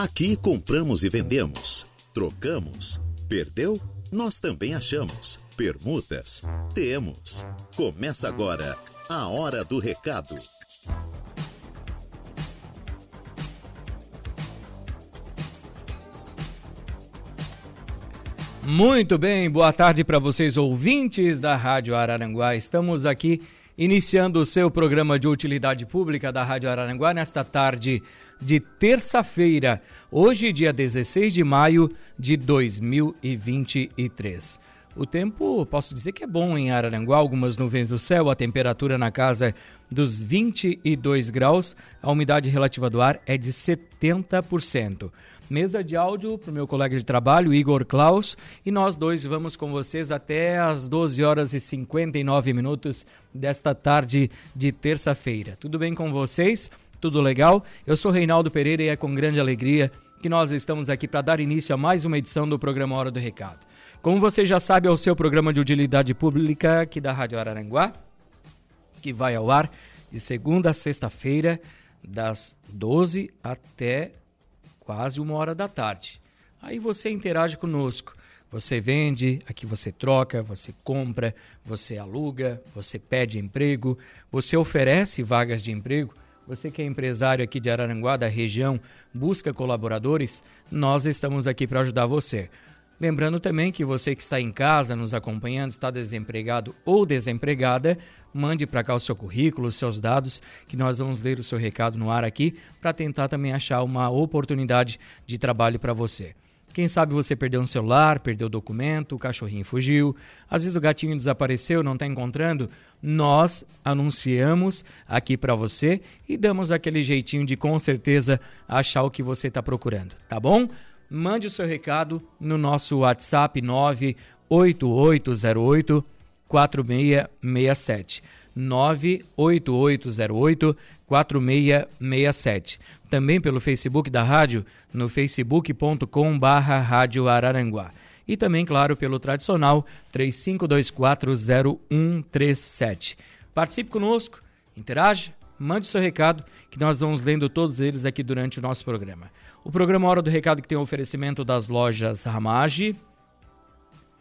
Aqui compramos e vendemos, trocamos, perdeu? Nós também achamos. Permutas? Temos. Começa agora a Hora do Recado. Muito bem, boa tarde para vocês ouvintes da Rádio Araranguá. Estamos aqui iniciando o seu programa de utilidade pública da Rádio Araranguá nesta tarde de terça-feira, hoje, dia 16 de maio de 2023. O tempo, posso dizer que é bom em Araranguá, algumas nuvens do céu, a temperatura na casa dos 22 graus, a umidade relativa do ar é de 70%. Mesa de áudio para o meu colega de trabalho, Igor Klaus, e nós dois vamos com vocês até às 12 horas e 59 minutos desta tarde de terça-feira. Tudo bem com vocês? Tudo legal? Eu sou Reinaldo Pereira e é com grande alegria que nós estamos aqui para dar início a mais uma edição do programa Hora do Recado. Como você já sabe, é o seu programa de utilidade pública aqui da Rádio Araranguá, que vai ao ar de segunda a sexta-feira, das 12 até quase uma hora da tarde. Aí você interage conosco. Você vende, aqui você troca, você compra, você aluga, você pede emprego, você oferece vagas de emprego. Você que é empresário aqui de Araranguá, da região, busca colaboradores, nós estamos aqui para ajudar você. Lembrando também que você que está em casa nos acompanhando, está desempregado ou desempregada, mande para cá o seu currículo, os seus dados, que nós vamos ler o seu recado no ar aqui para tentar também achar uma oportunidade de trabalho para você. Quem sabe você perdeu um celular, perdeu o documento, o cachorrinho fugiu, às vezes o gatinho desapareceu, não está encontrando. Nós anunciamos aqui para você e damos aquele jeitinho de com certeza achar o que você está procurando, tá bom? mande o seu recado no nosso WhatsApp 98808 4667. 98808 4667. Também pelo Facebook da rádio, no facebook.com barra Rádio Araranguá. E também, claro, pelo tradicional 35240137. Participe conosco, interaja, mande seu recado, que nós vamos lendo todos eles aqui durante o nosso programa. O programa Hora do Recado que tem o oferecimento das lojas Ramage,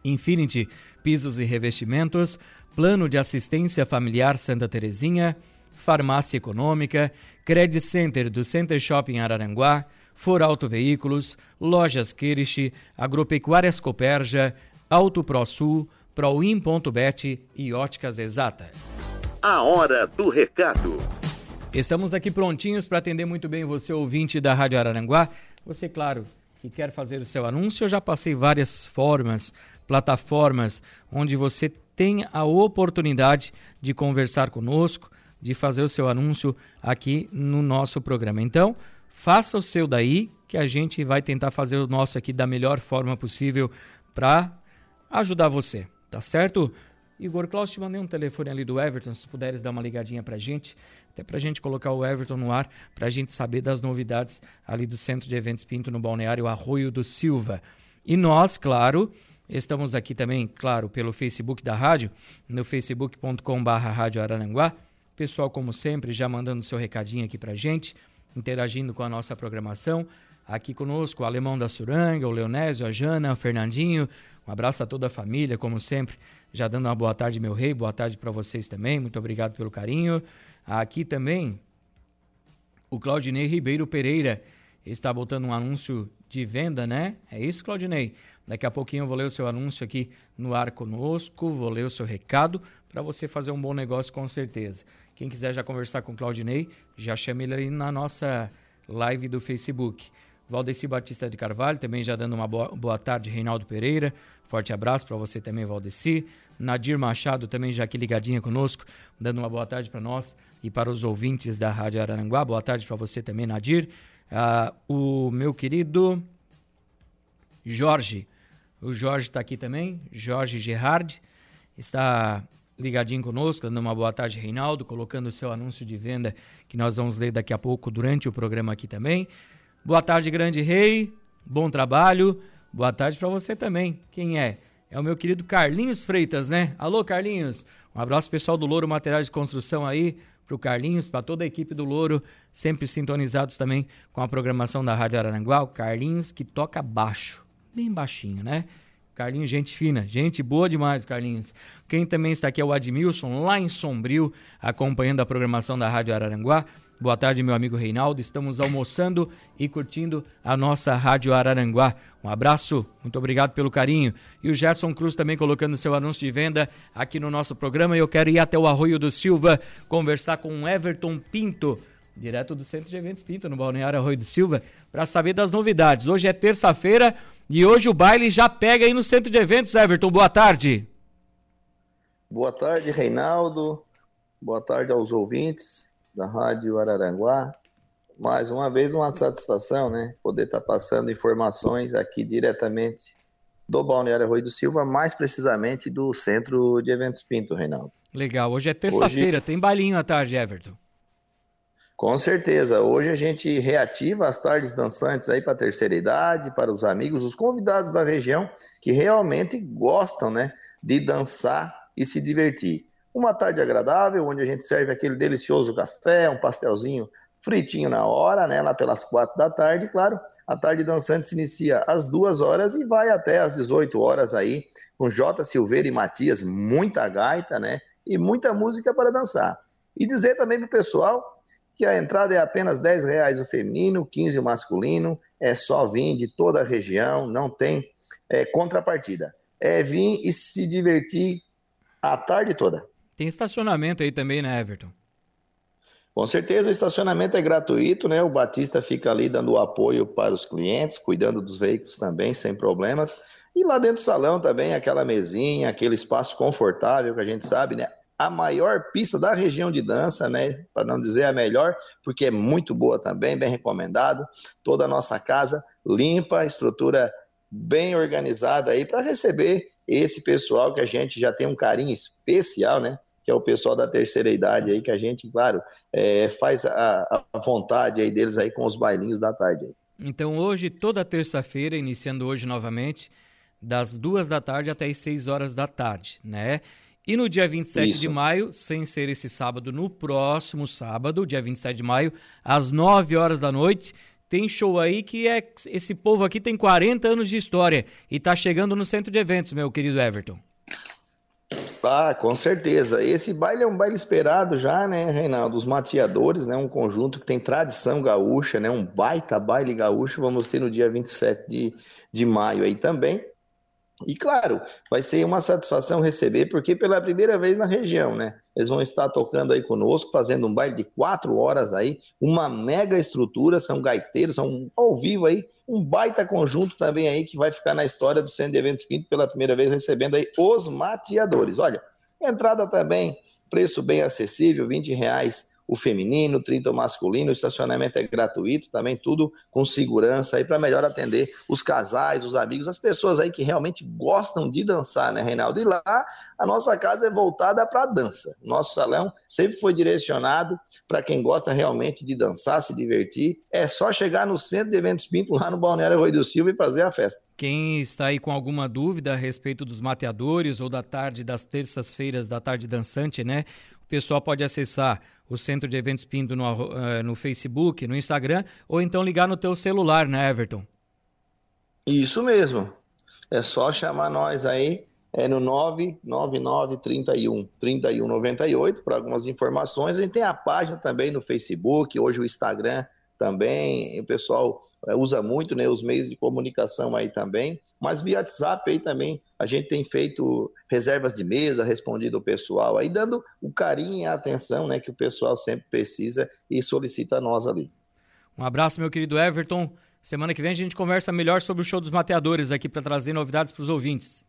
Infinity Pisos e Revestimentos, Plano de Assistência Familiar Santa Terezinha, Farmácia Econômica, Credit Center do Center Shopping Araranguá, For Auto Veículos, Lojas Kirish, Agropecuárias Coperja, Auto Pro Sul, Proin.bet e Óticas Exata. A Hora do Recado. Estamos aqui prontinhos para atender muito bem você, ouvinte da Rádio Araranguá. Você, claro, que quer fazer o seu anúncio, eu já passei várias formas, plataformas, onde você tem a oportunidade de conversar conosco, de fazer o seu anúncio aqui no nosso programa. Então, faça o seu daí, que a gente vai tentar fazer o nosso aqui da melhor forma possível para ajudar você, tá certo? Igor Klaus, te mandei um telefone ali do Everton, se puderes dar uma ligadinha pra gente até para a gente colocar o Everton no ar, para a gente saber das novidades ali do Centro de Eventos Pinto no Balneário Arroio do Silva. E nós, claro, estamos aqui também, claro, pelo Facebook da rádio, no facebook.com.br Rádio. Pessoal, como sempre, já mandando seu recadinho aqui para a gente, interagindo com a nossa programação. Aqui conosco o Alemão da Suranga, o Leonésio, a Jana, o Fernandinho. Um abraço a toda a família, como sempre, já dando uma boa tarde, meu rei. Boa tarde para vocês também. Muito obrigado pelo carinho. Aqui também, o Claudinei Ribeiro Pereira está botando um anúncio de venda, né? É isso, Claudinei? Daqui a pouquinho eu vou ler o seu anúncio aqui no ar conosco, vou ler o seu recado para você fazer um bom negócio com certeza. Quem quiser já conversar com o Claudinei, já chame ele aí na nossa live do Facebook. Valdeci Batista de Carvalho, também já dando uma boa, boa tarde, Reinaldo Pereira. Forte abraço para você também, Valdeci. Nadir Machado também já aqui ligadinha conosco, dando uma boa tarde para nós e para os ouvintes da Rádio Araranguá. Boa tarde para você também, Nadir. Ah, o meu querido Jorge, o Jorge está aqui também, Jorge Gerard, está ligadinho conosco, dando uma boa tarde, Reinaldo, colocando o seu anúncio de venda que nós vamos ler daqui a pouco durante o programa aqui também. Boa tarde, grande rei, bom trabalho. Boa tarde para você também. Quem é? É o meu querido Carlinhos Freitas, né? Alô, Carlinhos. Um abraço pessoal do Louro Materiais de Construção aí. para o Carlinhos, para toda a equipe do Louro, sempre sintonizados também com a programação da Rádio Araranguá. O Carlinhos que toca baixo, bem baixinho, né? Carlinhos, gente fina, gente boa demais, Carlinhos. Quem também está aqui é o Admilson, lá em Sombrio, acompanhando a programação da Rádio Araranguá. Boa tarde, meu amigo Reinaldo. Estamos almoçando e curtindo a nossa Rádio Araranguá. Um abraço, muito obrigado pelo carinho. E o Gerson Cruz também colocando seu anúncio de venda aqui no nosso programa. Eu quero ir até o Arroio do Silva conversar com o Everton Pinto, direto do Centro de Eventos Pinto, no Balneário Arroio do Silva, para saber das novidades. Hoje é terça-feira e hoje o baile já pega aí no Centro de Eventos. Everton, boa tarde. Boa tarde, Reinaldo. Boa tarde aos ouvintes da Rádio Araranguá. Mais uma vez, uma satisfação, né? Poder estar tá passando informações aqui diretamente do Balneário Arroio do Silva, mais precisamente do Centro de Eventos Pinto, Reinaldo. Legal. Hoje é terça-feira, Hoje... tem bailinho à tarde, Everton. Com certeza. Hoje a gente reativa as tardes dançantes aí para a terceira idade, para os amigos, os convidados da região que realmente gostam, né, de dançar e se divertir. Uma tarde agradável, onde a gente serve aquele delicioso café, um pastelzinho fritinho na hora, né? Lá pelas quatro da tarde, claro. A tarde dançante se inicia às duas horas e vai até às 18 horas aí, com J. Silveira e Matias, muita gaita, né? E muita música para dançar. E dizer também para o pessoal que a entrada é apenas 10 reais o feminino, 15 o masculino, é só vir de toda a região, não tem é, contrapartida. É vir e se divertir a tarde toda. Tem estacionamento aí também, né, Everton? Com certeza o estacionamento é gratuito, né? O Batista fica ali dando apoio para os clientes, cuidando dos veículos também, sem problemas. E lá dentro do salão também, aquela mesinha, aquele espaço confortável que a gente sabe, né? A maior pista da região de dança, né? Para não dizer a melhor, porque é muito boa também, bem recomendado. Toda a nossa casa limpa, estrutura bem organizada aí para receber esse pessoal que a gente já tem um carinho especial, né? que é o pessoal da terceira idade aí, que a gente, claro, é, faz a, a, vontade aí deles aí com os bailinhos da tarde. Aí. Então hoje, toda terça-feira, iniciando hoje novamente, das duas da tarde até as seis horas da tarde, né? E no dia 27 Isso. de maio, sem ser esse sábado, no próximo sábado, dia 27 de maio, às 9 horas da noite, tem show aí que é esse povo aqui tem 40 anos de história e tá chegando no centro de eventos, meu querido Everton. Ah, com certeza. Esse baile é um baile esperado já, né, Reinaldo? Os Mateadores, né? Um conjunto que tem tradição gaúcha, né? Um baita baile gaúcho. Vamos ter no dia 27 de, de maio aí também. E claro, vai ser uma satisfação receber, porque pela primeira vez na região, né? Eles vão estar tocando aí conosco, fazendo um baile de quatro horas aí, uma mega estrutura, são gaiteiros, são ao vivo aí, um baita conjunto também aí que vai ficar na história do Centro de Eventos Pinto pela primeira vez recebendo aí os mateadores. Olha, entrada também, preço bem acessível, 20 reais o feminino, 30 o masculino, o estacionamento é gratuito, também tudo com segurança aí para melhor atender os casais, os amigos, as pessoas aí que realmente gostam de dançar, né, Reinaldo? E lá a nossa casa é voltada para a dança. Nosso salão sempre foi direcionado para quem gosta realmente de dançar, se divertir. É só chegar no Centro de Eventos Pinto, lá no Balneário Rui do Silva e fazer a festa. Quem está aí com alguma dúvida a respeito dos mateadores ou da tarde das terças-feiras da tarde dançante, né? O pessoal pode acessar o Centro de Eventos Pinto no, uh, no Facebook, no Instagram, ou então ligar no teu celular, né, Everton? Isso mesmo. É só chamar nós aí é no 999 31 31 98 para algumas informações. A gente tem a página também no Facebook, hoje o Instagram também, o pessoal é, usa muito né, os meios de comunicação aí também, mas via WhatsApp aí também a gente tem feito reservas de mesa, respondido o pessoal aí, dando o carinho e a atenção né, que o pessoal sempre precisa e solicita a nós ali. Um abraço, meu querido Everton. Semana que vem a gente conversa melhor sobre o show dos mateadores aqui para trazer novidades para os ouvintes.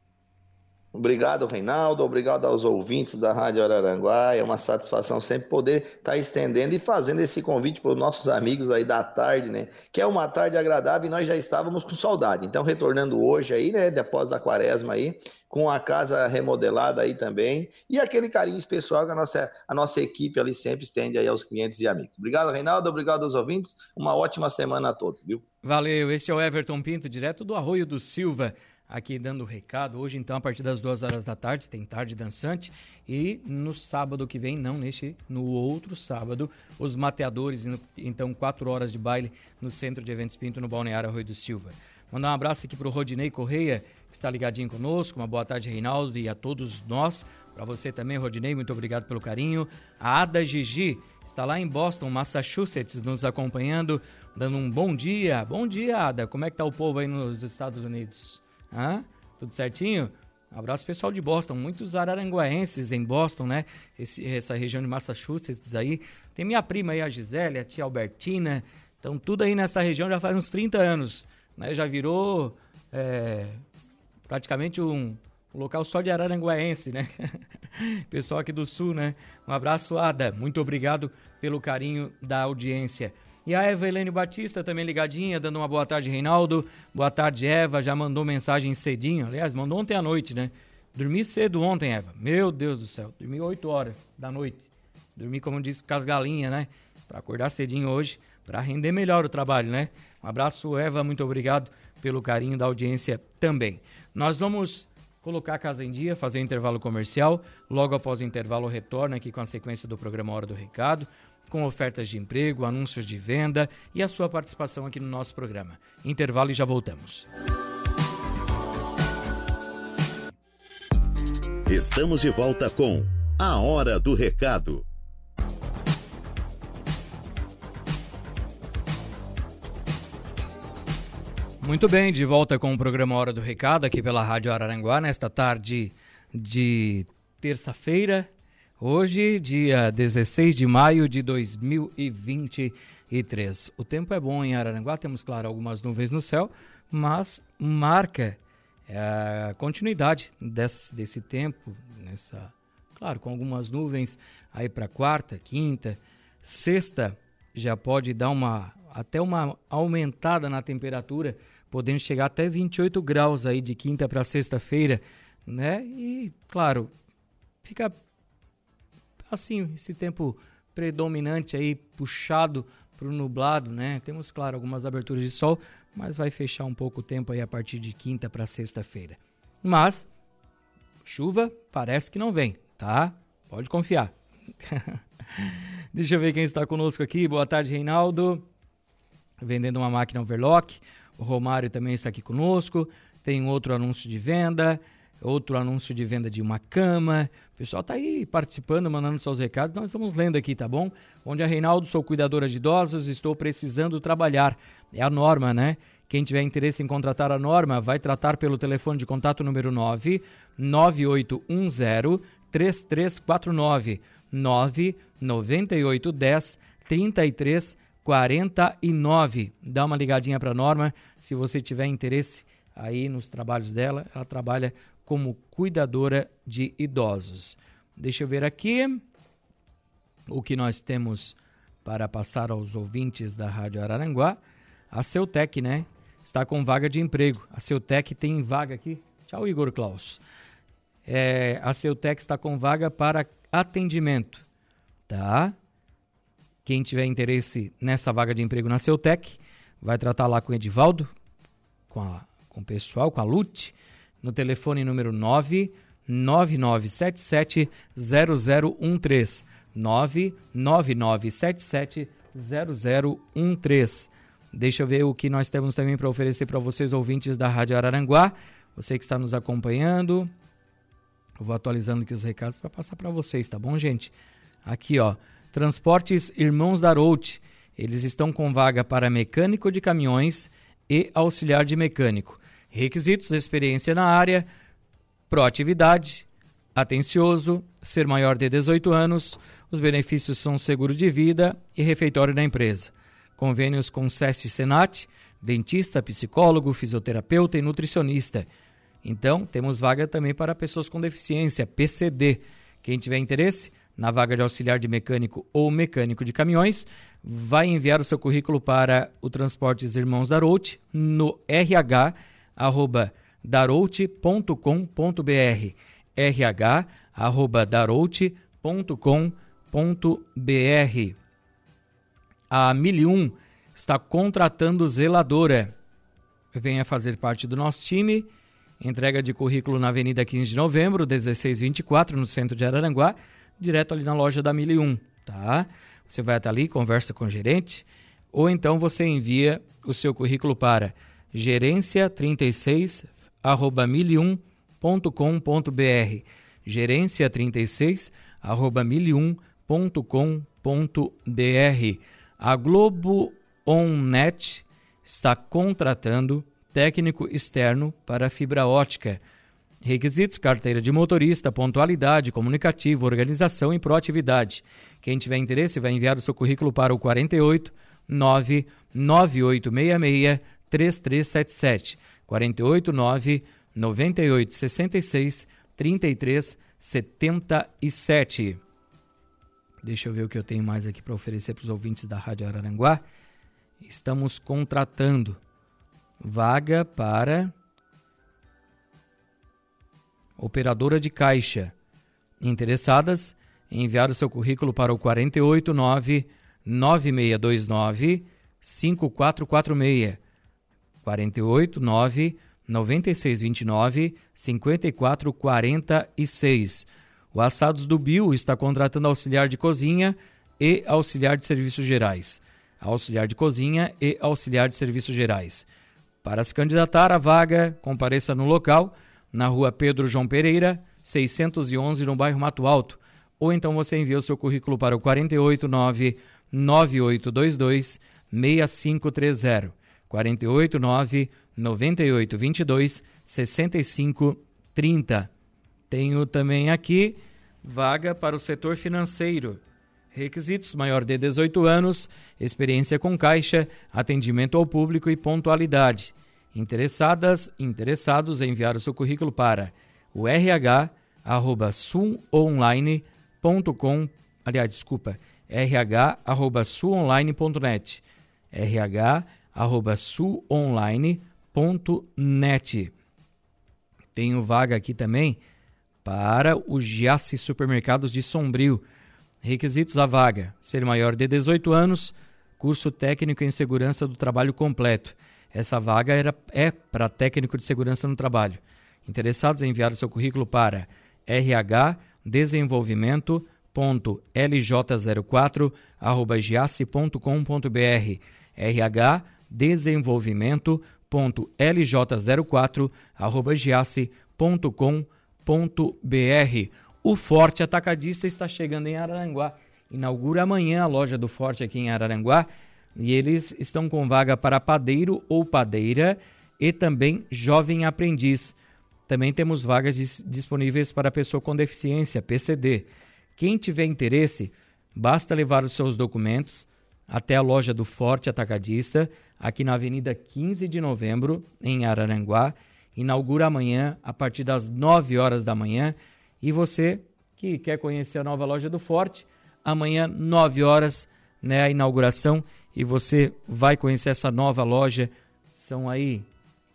Obrigado, Reinaldo. Obrigado aos ouvintes da Rádio Araranguá. É uma satisfação sempre poder estar tá estendendo e fazendo esse convite para os nossos amigos aí da tarde, né? Que é uma tarde agradável e nós já estávamos com saudade. Então, retornando hoje aí, né? Depois da quaresma aí, com a casa remodelada aí também. E aquele carinho especial que a nossa, a nossa equipe ali sempre estende aí aos clientes e amigos. Obrigado, Reinaldo. Obrigado aos ouvintes. Uma ótima semana a todos, viu? Valeu. Esse é o Everton Pinto, direto do Arroio do Silva aqui dando o recado. Hoje, então, a partir das duas horas da tarde, tem tarde dançante. E no sábado que vem, não neste, no outro sábado, os mateadores, então, quatro horas de baile no Centro de Eventos Pinto, no Balneário Arroio do Silva. Mandar um abraço aqui para o Rodinei Correia, que está ligadinho conosco. Uma boa tarde, Reinaldo, e a todos nós. Para você também, Rodinei, muito obrigado pelo carinho. A Ada Gigi está lá em Boston, Massachusetts, nos acompanhando, dando um bom dia. Bom dia, Ada. Como é que tá o povo aí nos Estados Unidos? Hã? Tudo certinho? Abraço pessoal de Boston, muitos araranguaenses em Boston, né? Esse, essa região de Massachusetts aí. Tem minha prima aí, a Gisele, a tia Albertina. Então, tudo aí nessa região já faz uns 30 anos. Né? Já virou é, praticamente um, um, local só de araranguaense, né? pessoal aqui do sul, né? Um abraço, Ada. Muito obrigado pelo carinho da audiência. E a Eva Helene Batista também ligadinha, dando uma boa tarde, Reinaldo. Boa tarde, Eva. Já mandou mensagem cedinho. Aliás, mandou ontem à noite, né? Dormi cedo ontem, Eva. Meu Deus do céu. Dormi 8 horas da noite. Dormi, como disse, com as galinhas, né? Para acordar cedinho hoje, para render melhor o trabalho, né? Um abraço, Eva. Muito obrigado pelo carinho da audiência também. Nós vamos colocar a casa em dia, fazer o intervalo comercial. Logo após o intervalo, retorna aqui com a sequência do programa Hora do Recado com ofertas de emprego, anúncios de venda e a sua participação aqui no nosso programa. Intervalo e já voltamos. Estamos de volta com A Hora do Recado. Muito bem, de volta com o programa Hora do Recado aqui pela Rádio Araranguá nesta tarde de terça-feira, Hoje, dia 16 de maio de 2023. O tempo é bom em Araranguá, temos, claro, algumas nuvens no céu, mas marca é, a continuidade desse, desse tempo, nessa, claro, com algumas nuvens aí para quarta, quinta, sexta, já pode dar uma até uma aumentada na temperatura, podendo chegar até 28 graus aí de quinta para sexta-feira, né? E claro, fica assim, esse tempo predominante aí, puxado para o nublado, né? Temos, claro, algumas aberturas de sol, mas vai fechar um pouco o tempo aí a partir de quinta para sexta-feira. Mas, chuva parece que não vem, tá? Pode confiar. Deixa eu ver quem está conosco aqui. Boa tarde, Reinaldo. Vendendo uma máquina overlock. O Romário também está aqui conosco. Tem outro anúncio de venda outro anúncio de venda de uma cama. O pessoal está aí participando, mandando seus recados. Nós estamos lendo aqui, tá bom? Onde a Reinaldo, sou cuidadora de idosos, estou precisando trabalhar. É a norma, né? Quem tiver interesse em contratar a norma, vai tratar pelo telefone de contato número 9 9810 3349 99810 3349. Dá uma ligadinha para a Norma se você tiver interesse aí nos trabalhos dela. Ela trabalha como cuidadora de idosos. Deixa eu ver aqui o que nós temos para passar aos ouvintes da Rádio Araranguá. A Ceutec, né? Está com vaga de emprego. A Ceutec tem vaga aqui. Tchau, Igor Klaus. É, a Ceutec está com vaga para atendimento, tá? Quem tiver interesse nessa vaga de emprego na Ceutec, vai tratar lá com o Edivaldo, com, a, com o pessoal, com a Lute, no telefone número 99977 0013. 99977 0013. Deixa eu ver o que nós temos também para oferecer para vocês, ouvintes da Rádio Araranguá. Você que está nos acompanhando. Eu vou atualizando aqui os recados para passar para vocês, tá bom, gente? Aqui, ó. Transportes Irmãos da Route. Eles estão com vaga para mecânico de caminhões e auxiliar de mecânico. Requisitos: experiência na área, proatividade, atencioso, ser maior de 18 anos. Os benefícios são seguro de vida e refeitório da empresa. Convênios com SESC Senat, dentista, psicólogo, fisioterapeuta e nutricionista. Então, temos vaga também para pessoas com deficiência, PCD. Quem tiver interesse na vaga de auxiliar de mecânico ou mecânico de caminhões, vai enviar o seu currículo para o Transportes Irmãos da Route no RH arroba daroute.com.br rh arroba daroute.com.br A Milium está contratando zeladora. Venha fazer parte do nosso time Entrega de currículo na Avenida 15 de Novembro, 1624, no centro de Araranguá, direto ali na loja da 1001, tá? Você vai até ali, conversa com o gerente, ou então você envia o seu currículo para gerência36 arroba 1001.com.br gerência36 arroba 1001.com.br A Globo OnNet está contratando técnico externo para fibra ótica. Requisitos: carteira de motorista, pontualidade, comunicativo, organização e proatividade. Quem tiver interesse vai enviar o seu currículo para o 48 99866 3377. 48 9 98 66 33 77. Deixa eu ver o que eu tenho mais aqui para oferecer para os ouvintes da Rádio Araranguá. Estamos contratando vaga para operadora de caixa. Interessadas, enviar o seu currículo para o 489 9629 5446. 489 9629 5446. O Assados do Bio está contratando auxiliar de cozinha e auxiliar de serviços gerais. Auxiliar de cozinha e auxiliar de serviços gerais. Para se candidatar à vaga, compareça no local, na rua Pedro João Pereira, 611, no bairro Mato Alto. Ou então você envia o seu currículo para o 489 9822 6530. 489 9822 6530. Tenho também aqui vaga para o setor financeiro. Requisitos: maior de 18 anos, experiência com caixa, atendimento ao público e pontualidade. Interessadas, interessados em enviar o seu currículo para o rh@sumonline.com, aliás, desculpa, rh@suonline.net. rh@suonline.net. Tenho vaga aqui também para o Giasse Supermercados de Sombrio Requisitos da vaga: ser maior de 18 anos, curso técnico em segurança do trabalho completo. Essa vaga era, é para técnico de segurança no trabalho. Interessados em enviar o seu currículo para rhdesenvolvimento.lj04@giasse.com.br rhdesenvolvimento.lj04@giasse.com.br o Forte Atacadista está chegando em Araranguá. Inaugura amanhã a loja do Forte aqui em Araranguá. E eles estão com vaga para padeiro ou padeira e também jovem aprendiz. Também temos vagas dis disponíveis para pessoa com deficiência, PCD. Quem tiver interesse, basta levar os seus documentos até a loja do Forte Atacadista, aqui na Avenida 15 de Novembro, em Araranguá. Inaugura amanhã, a partir das 9 horas da manhã. E você que quer conhecer a nova loja do Forte, amanhã, 9 horas, né, a inauguração, e você vai conhecer essa nova loja. São aí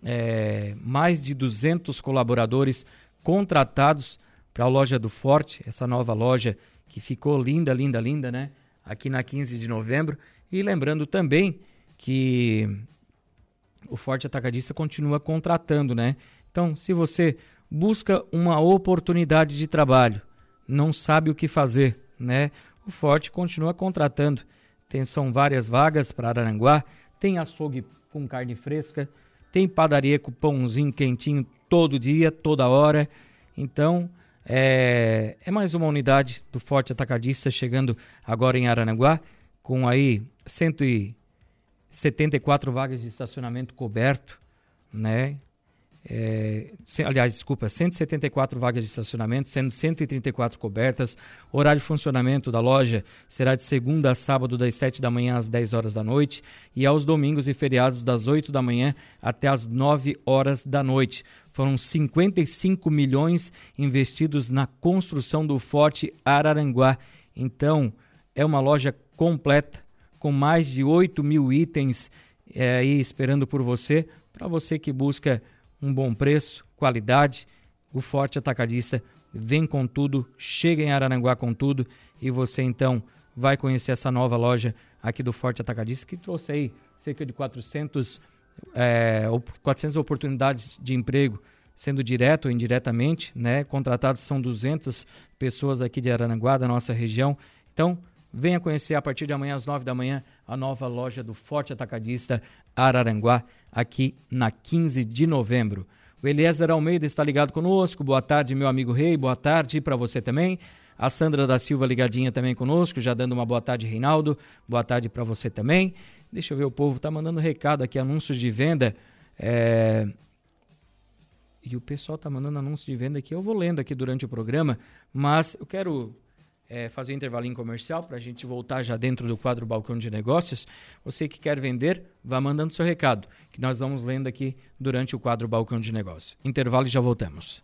é, mais de 200 colaboradores contratados para a loja do Forte, essa nova loja que ficou linda, linda, linda, né? Aqui na 15 de novembro. E lembrando também que o Forte Atacadista continua contratando, né? Então, se você busca uma oportunidade de trabalho, não sabe o que fazer, né? O Forte continua contratando. Tem, são várias vagas para Araranguá, tem açougue com carne fresca, tem padaria com pãozinho quentinho todo dia, toda hora. Então, é, é mais uma unidade do Forte Atacadista chegando agora em Araranguá, com aí 174 vagas de estacionamento coberto, né? É, aliás, desculpa, 174 vagas de estacionamento, sendo 134 cobertas. O horário de funcionamento da loja será de segunda a sábado, das 7 da manhã às 10 horas da noite, e aos domingos e feriados, das 8 da manhã até às 9 horas da noite. Foram 55 milhões investidos na construção do Forte Araranguá. Então, é uma loja completa, com mais de 8 mil itens é, aí esperando por você, para você que busca um bom preço, qualidade. O Forte Atacadista vem com tudo, chega em Araranguá com tudo e você então vai conhecer essa nova loja aqui do Forte Atacadista que trouxe aí cerca de 400, é, 400 oportunidades de emprego sendo direto ou indiretamente, né? Contratados são 200 pessoas aqui de Araranguá, da nossa região. Então, venha conhecer a partir de amanhã às 9 da manhã a nova loja do Forte Atacadista Araranguá, aqui na 15 de novembro. O Eliezer Almeida está ligado conosco. Boa tarde, meu amigo Rei. Boa tarde para você também. A Sandra da Silva ligadinha também conosco, já dando uma boa tarde, Reinaldo. Boa tarde para você também. Deixa eu ver, o povo tá mandando recado aqui, anúncios de venda. É... E o pessoal tá mandando anúncios de venda aqui. Eu vou lendo aqui durante o programa, mas eu quero é, fazer um intervalinho comercial para a gente voltar já dentro do quadro Balcão de Negócios. Você que quer vender, vá mandando seu recado, que nós vamos lendo aqui durante o quadro Balcão de Negócios. Intervalo e já voltamos.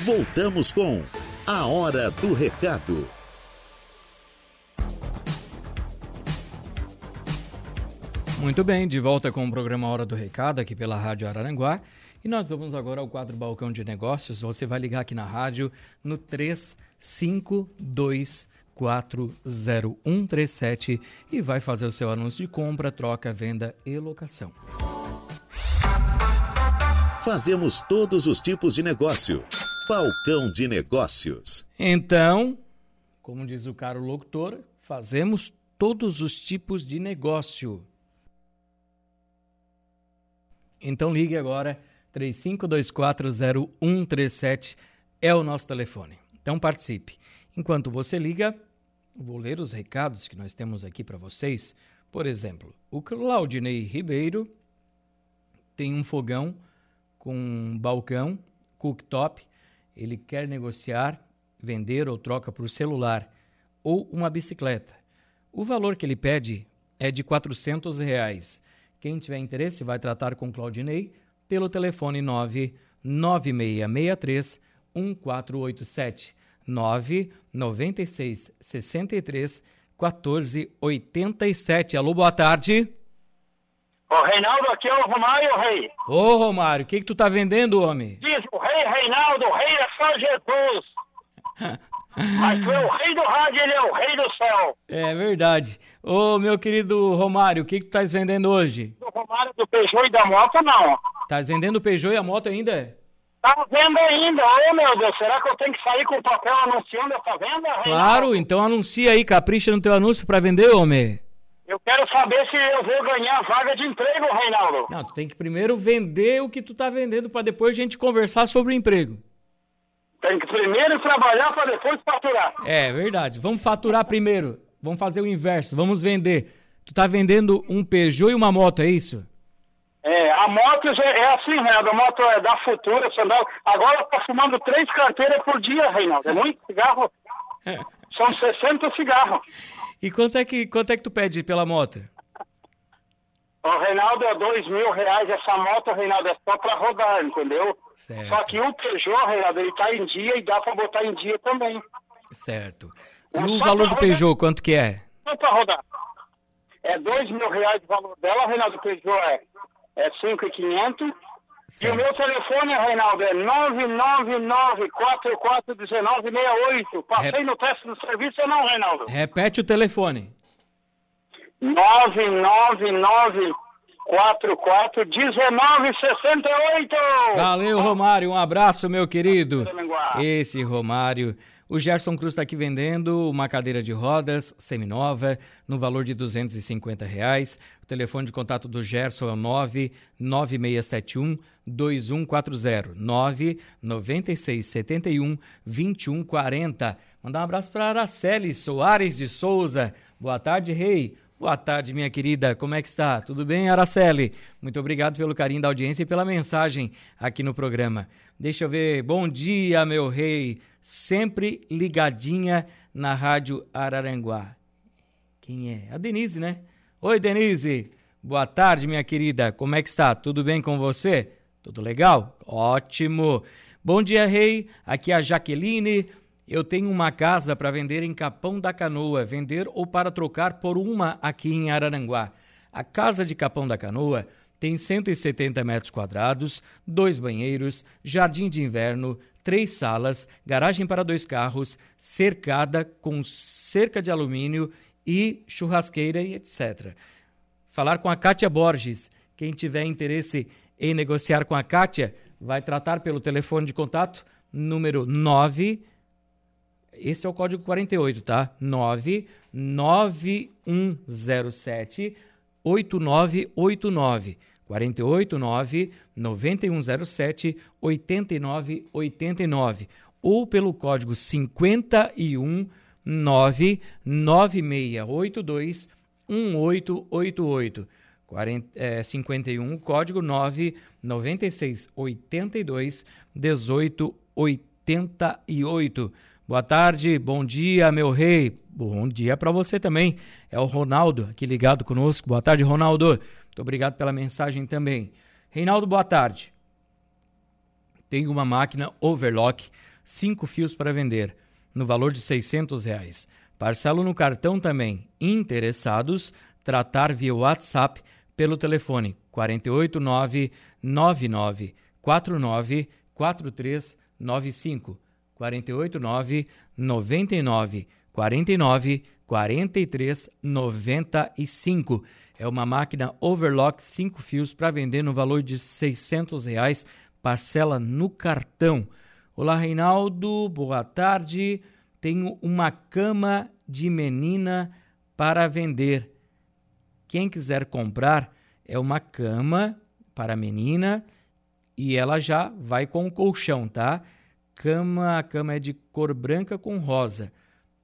Voltamos com A Hora do Recado. Muito bem, de volta com o programa Hora do Recado aqui pela Rádio Araranguá. E nós vamos agora ao quadro Balcão de Negócios. Você vai ligar aqui na rádio no 3522400137 e vai fazer o seu anúncio de compra, troca, venda e locação. Fazemos todos os tipos de negócio. Balcão de Negócios. Então, como diz o caro locutor, fazemos todos os tipos de negócio. Então ligue agora 35240137 é o nosso telefone. Então participe. Enquanto você liga, vou ler os recados que nós temos aqui para vocês. Por exemplo, o Claudinei Ribeiro tem um fogão com balcão, cooktop ele quer negociar, vender ou troca por celular ou uma bicicleta. O valor que ele pede é de R$ reais. Quem tiver interesse vai tratar com Claudinei pelo telefone 99663 1487 996 63 1487. Alô, boa tarde. Ô, Reinaldo, aqui é o Romário, rei. Ô, Romário, o que, que tu tá vendendo, homem? Diz o rei Reinaldo, o rei é só Jesus. Mas foi o rei do rádio, ele é o rei do céu. É verdade. Ô, meu querido Romário, o que, que tu estás vendendo hoje? Do Romário, do Peugeot e da moto, não. Estás vendendo o Peugeot e a moto ainda? Tá vendo ainda, ô meu Deus, será que eu tenho que sair com o papel anunciando essa venda, Reinaldo? Claro, então anuncia aí, capricha no teu anúncio para vender, homem. Eu quero saber se eu vou ganhar vaga de emprego, Reinaldo. Não, tu tem que primeiro vender o que tu tá vendendo para depois a gente conversar sobre o emprego. Tem que primeiro trabalhar para depois faturar. É verdade. Vamos faturar primeiro. Vamos fazer o inverso. Vamos vender. Tu tá vendendo um Peugeot e uma moto, é isso? É, a moto é, é assim, Reinaldo. A moto é da Futura, Sandal. Agora tá fumando três carteiras por dia, Reinaldo. É muito cigarro. É. São 60 cigarros. E quanto é que, quanto é que tu pede pela moto? O Reinaldo é dois mil reais essa moto, Reinaldo, é só pra rodar, entendeu? Certo. Só que o Peugeot, Reinaldo, ele tá em dia e dá pra botar em dia também. Certo. E é o valor do Peugeot, quanto que é? Só pra rodar. É dois mil reais o valor dela, Reinaldo, o Peugeot é, é cinco e quinhentos. E o meu telefone, Reinaldo, é 999-441968. Passei Rep... no teste do serviço ou não, Reinaldo? Repete o telefone. 999 1968. Valeu, Romário. Um abraço, meu querido. Esse Romário o Gerson Cruz está aqui vendendo uma cadeira de rodas seminova no valor de 250 reais. O telefone de contato do Gerson é o 99671 2140 99671 2140. Mandar um abraço para Araceli Soares de Souza. Boa tarde, Rei. Boa tarde, minha querida. Como é que está? Tudo bem, Araceli? Muito obrigado pelo carinho da audiência e pela mensagem aqui no programa. Deixa eu ver. Bom dia, meu rei sempre ligadinha na Rádio Araranguá. Quem é? A Denise, né? Oi, Denise. Boa tarde, minha querida. Como é que está? Tudo bem com você? Tudo legal? Ótimo. Bom dia, Rei. Aqui é a Jaqueline. Eu tenho uma casa para vender em Capão da Canoa, vender ou para trocar por uma aqui em Araranguá. A casa de Capão da Canoa tem 170 metros quadrados, dois banheiros, jardim de inverno, três salas, garagem para dois carros, cercada com cerca de alumínio e churrasqueira e etc. Falar com a Kátia Borges, quem tiver interesse em negociar com a Kátia, vai tratar pelo telefone de contato número 9 esse é o código 48, tá? 99107 8989. 489 9107 8989 ou pelo código 51 99682 1888. 40, é, 51, código 9 9682 1888. Boa tarde, bom dia, meu rei. Bom dia para você também. É o Ronaldo aqui ligado conosco. Boa tarde, Ronaldo. Muito obrigado pela mensagem também. Reinaldo, boa tarde. Tenho uma máquina overlock, cinco fios para vender, no valor de 600 reais. Parcelo no cartão também. Interessados, tratar via WhatsApp pelo telefone 489 99 49 4395 489 99 49 43 95. É uma máquina overlock 5 fios para vender no valor de 600 reais, parcela no cartão. Olá, Reinaldo, boa tarde. Tenho uma cama de menina para vender. Quem quiser comprar é uma cama para menina e ela já vai com o colchão, tá? Cama, a cama é de cor branca com rosa.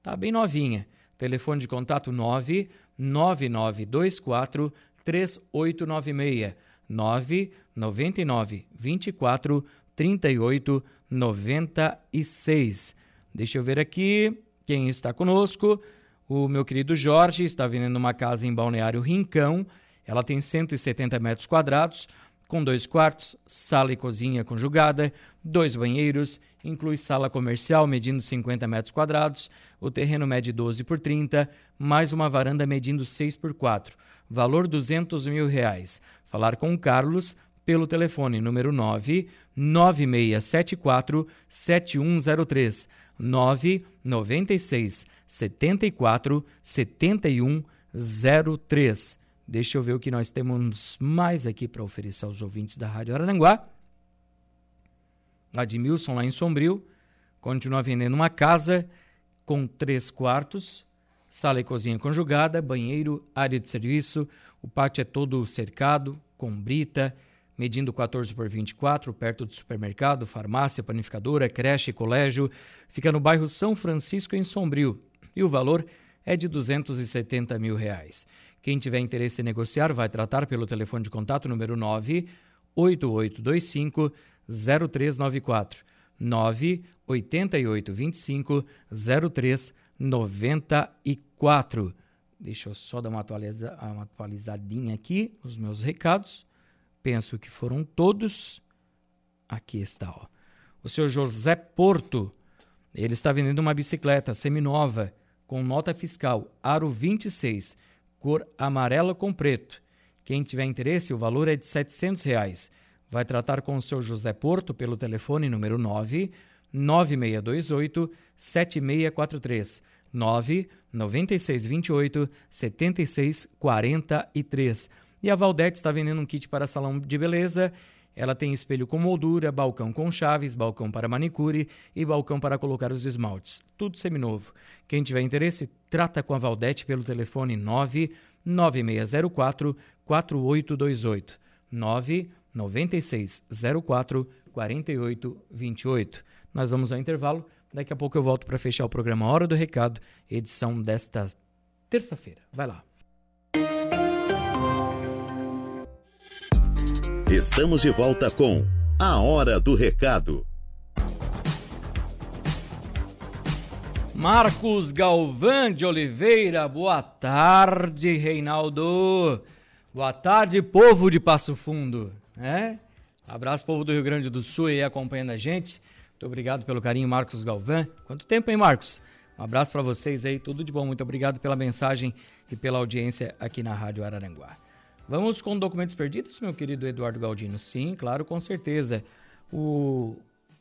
Tá bem novinha. Telefone de contato 99924 3896 999 24 38 96. Deixa eu ver aqui quem está conosco. O meu querido Jorge está vendendo uma casa em Balneário Rincão. Ela tem 170 metros quadrados, com dois quartos, sala e cozinha conjugada, dois banheiros inclui sala comercial medindo 50 metros quadrados, o terreno mede 12 por 30, mais uma varanda medindo 6 por 4. Valor 200 mil reais. Falar com o Carlos pelo telefone número 9 9674 7103 996 74 7103. Deixa eu ver o que nós temos mais aqui para oferecer aos ouvintes da Rádio Araranguá. Admilson, lá em Sombrio, continua vendendo uma casa com três quartos, sala e cozinha conjugada, banheiro, área de serviço. O pátio é todo cercado, com brita, medindo 14 por 24, perto do supermercado, farmácia, panificadora, creche e colégio. Fica no bairro São Francisco, em Sombrio. E o valor é de 270 mil reais. Quem tiver interesse em negociar vai tratar pelo telefone de contato número 9 8825 0394 988 25 03 94. Deixa eu só dar uma, atualiza, uma atualizadinha aqui nos meus recados. Penso que foram todos. Aqui está, ó. O senhor José Porto, ele está vendendo uma bicicleta seminova com nota fiscal aro 26, cor amarela com preto. Quem tiver interesse, o valor é de 700 reais vai tratar com o seu José Porto pelo telefone número 9 9628 7643 9 9628 7643. E a Valdete está vendendo um kit para salão de beleza. Ela tem espelho com moldura, balcão com chaves, balcão para manicure e balcão para colocar os esmaltes. Tudo seminovo. Quem tiver interesse, trata com a Valdete pelo telefone 9 9604 4828 9 9604 4828. Nós vamos ao intervalo. Daqui a pouco eu volto para fechar o programa Hora do Recado, edição desta terça-feira. Vai lá. Estamos de volta com A Hora do Recado. Marcos Galvão de Oliveira, boa tarde, Reinaldo. Boa tarde, povo de Passo Fundo. É? Abraço, povo do Rio Grande do Sul aí acompanhando a gente. Muito obrigado pelo carinho, Marcos Galvão. Quanto tempo, hein, Marcos? Um abraço para vocês aí, tudo de bom. Muito obrigado pela mensagem e pela audiência aqui na Rádio Araranguá. Vamos com documentos perdidos, meu querido Eduardo Galdino? Sim, claro, com certeza. O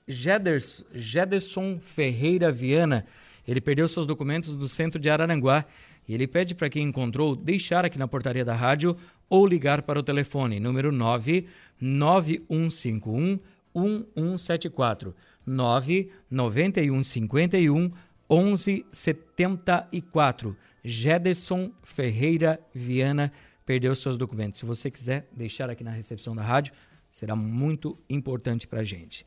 Jederson Ferreira Viana, ele perdeu seus documentos do centro de Araranguá E ele pede para quem encontrou deixar aqui na portaria da rádio ou ligar para o telefone número 99151 1174 99151 1174. Gederson Ferreira Viana perdeu seus documentos. Se você quiser deixar aqui na recepção da rádio, será muito importante para a gente.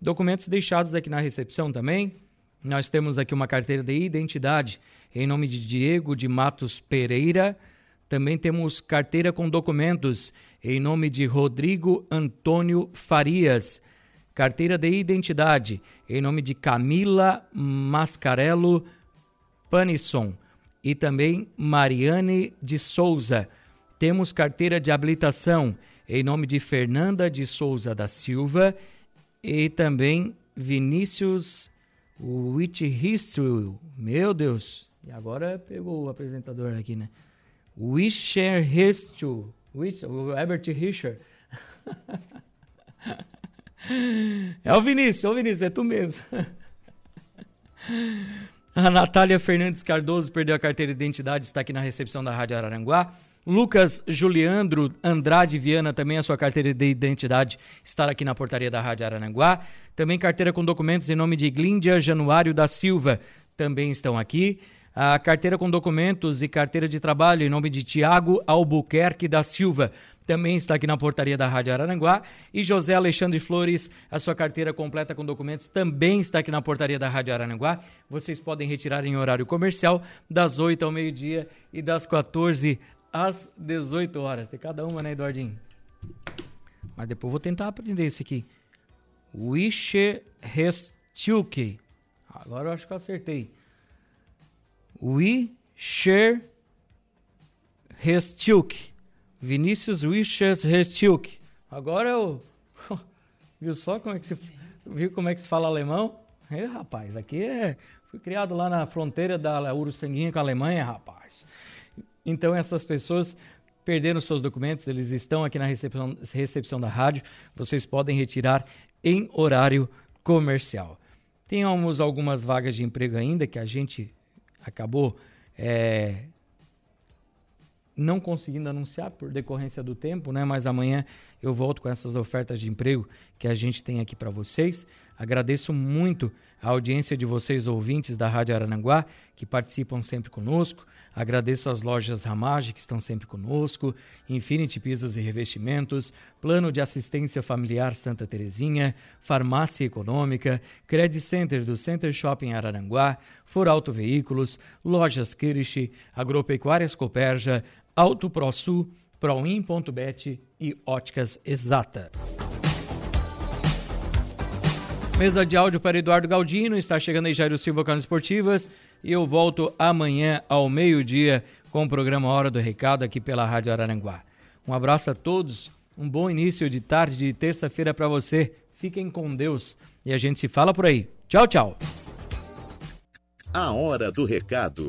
Documentos deixados aqui na recepção também. Nós temos aqui uma carteira de identidade em nome de Diego de Matos Pereira. Também temos carteira com documentos em nome de Rodrigo Antônio Farias. Carteira de identidade em nome de Camila Mascarello Panisson e também Mariane de Souza. Temos carteira de habilitação em nome de Fernanda de Souza da Silva e também Vinícius Withistu. Meu Deus! E agora pegou o apresentador aqui, né? Wisher. O Herbert Rischer. é o Vinícius, é o Vinícius, é tu mesmo. A Natália Fernandes Cardoso perdeu a carteira de identidade, está aqui na recepção da Rádio Araranguá. Lucas Juliandro Andrade Viana, também a sua carteira de identidade está aqui na portaria da Rádio Arananguá. Também carteira com documentos em nome de Glíndia Januário da Silva, também estão aqui. A carteira com documentos e carteira de trabalho em nome de Tiago Albuquerque da Silva, também está aqui na portaria da Rádio Araranguá. E José Alexandre Flores, a sua carteira completa com documentos, também está aqui na portaria da Rádio Araranguá. Vocês podem retirar em horário comercial, das 8 ao meio-dia e das 14 às 18 horas. Tem cada uma, né, Eduardinho? Mas depois vou tentar aprender esse aqui. Wischerhestilke. Agora eu acho que eu acertei. Wischerhestilke. Vinícius Wischerhestilke. Agora eu... Viu só como é que se... Viu como é que se fala alemão? É, rapaz, aqui é... Fui criado lá na fronteira da Uruçanguinha com a Alemanha, rapaz. Então essas pessoas perderam seus documentos, eles estão aqui na recepção, recepção da rádio, vocês podem retirar em horário comercial. Temos algumas vagas de emprego ainda que a gente acabou é, não conseguindo anunciar por decorrência do tempo, né? Mas amanhã eu volto com essas ofertas de emprego que a gente tem aqui para vocês. Agradeço muito a audiência de vocês ouvintes da Rádio Arananguá que participam sempre conosco. Agradeço às lojas Ramage que estão sempre conosco, Infinity Pisos e Revestimentos, Plano de Assistência Familiar Santa Terezinha, Farmácia Econômica, Credit Center do Center Shopping Araranguá, Foralto Veículos, Lojas Kirish, Agropecuárias Coperja, Auto ProSul, Proin.bet e Óticas Exata. Mesa de áudio para Eduardo Galdino, está chegando aí Jairo Silva com as esportivas e eu volto amanhã ao meio-dia com o programa Hora do Recado aqui pela Rádio Araranguá. Um abraço a todos, um bom início de tarde de terça-feira para você. Fiquem com Deus e a gente se fala por aí. Tchau, tchau. A Hora do Recado,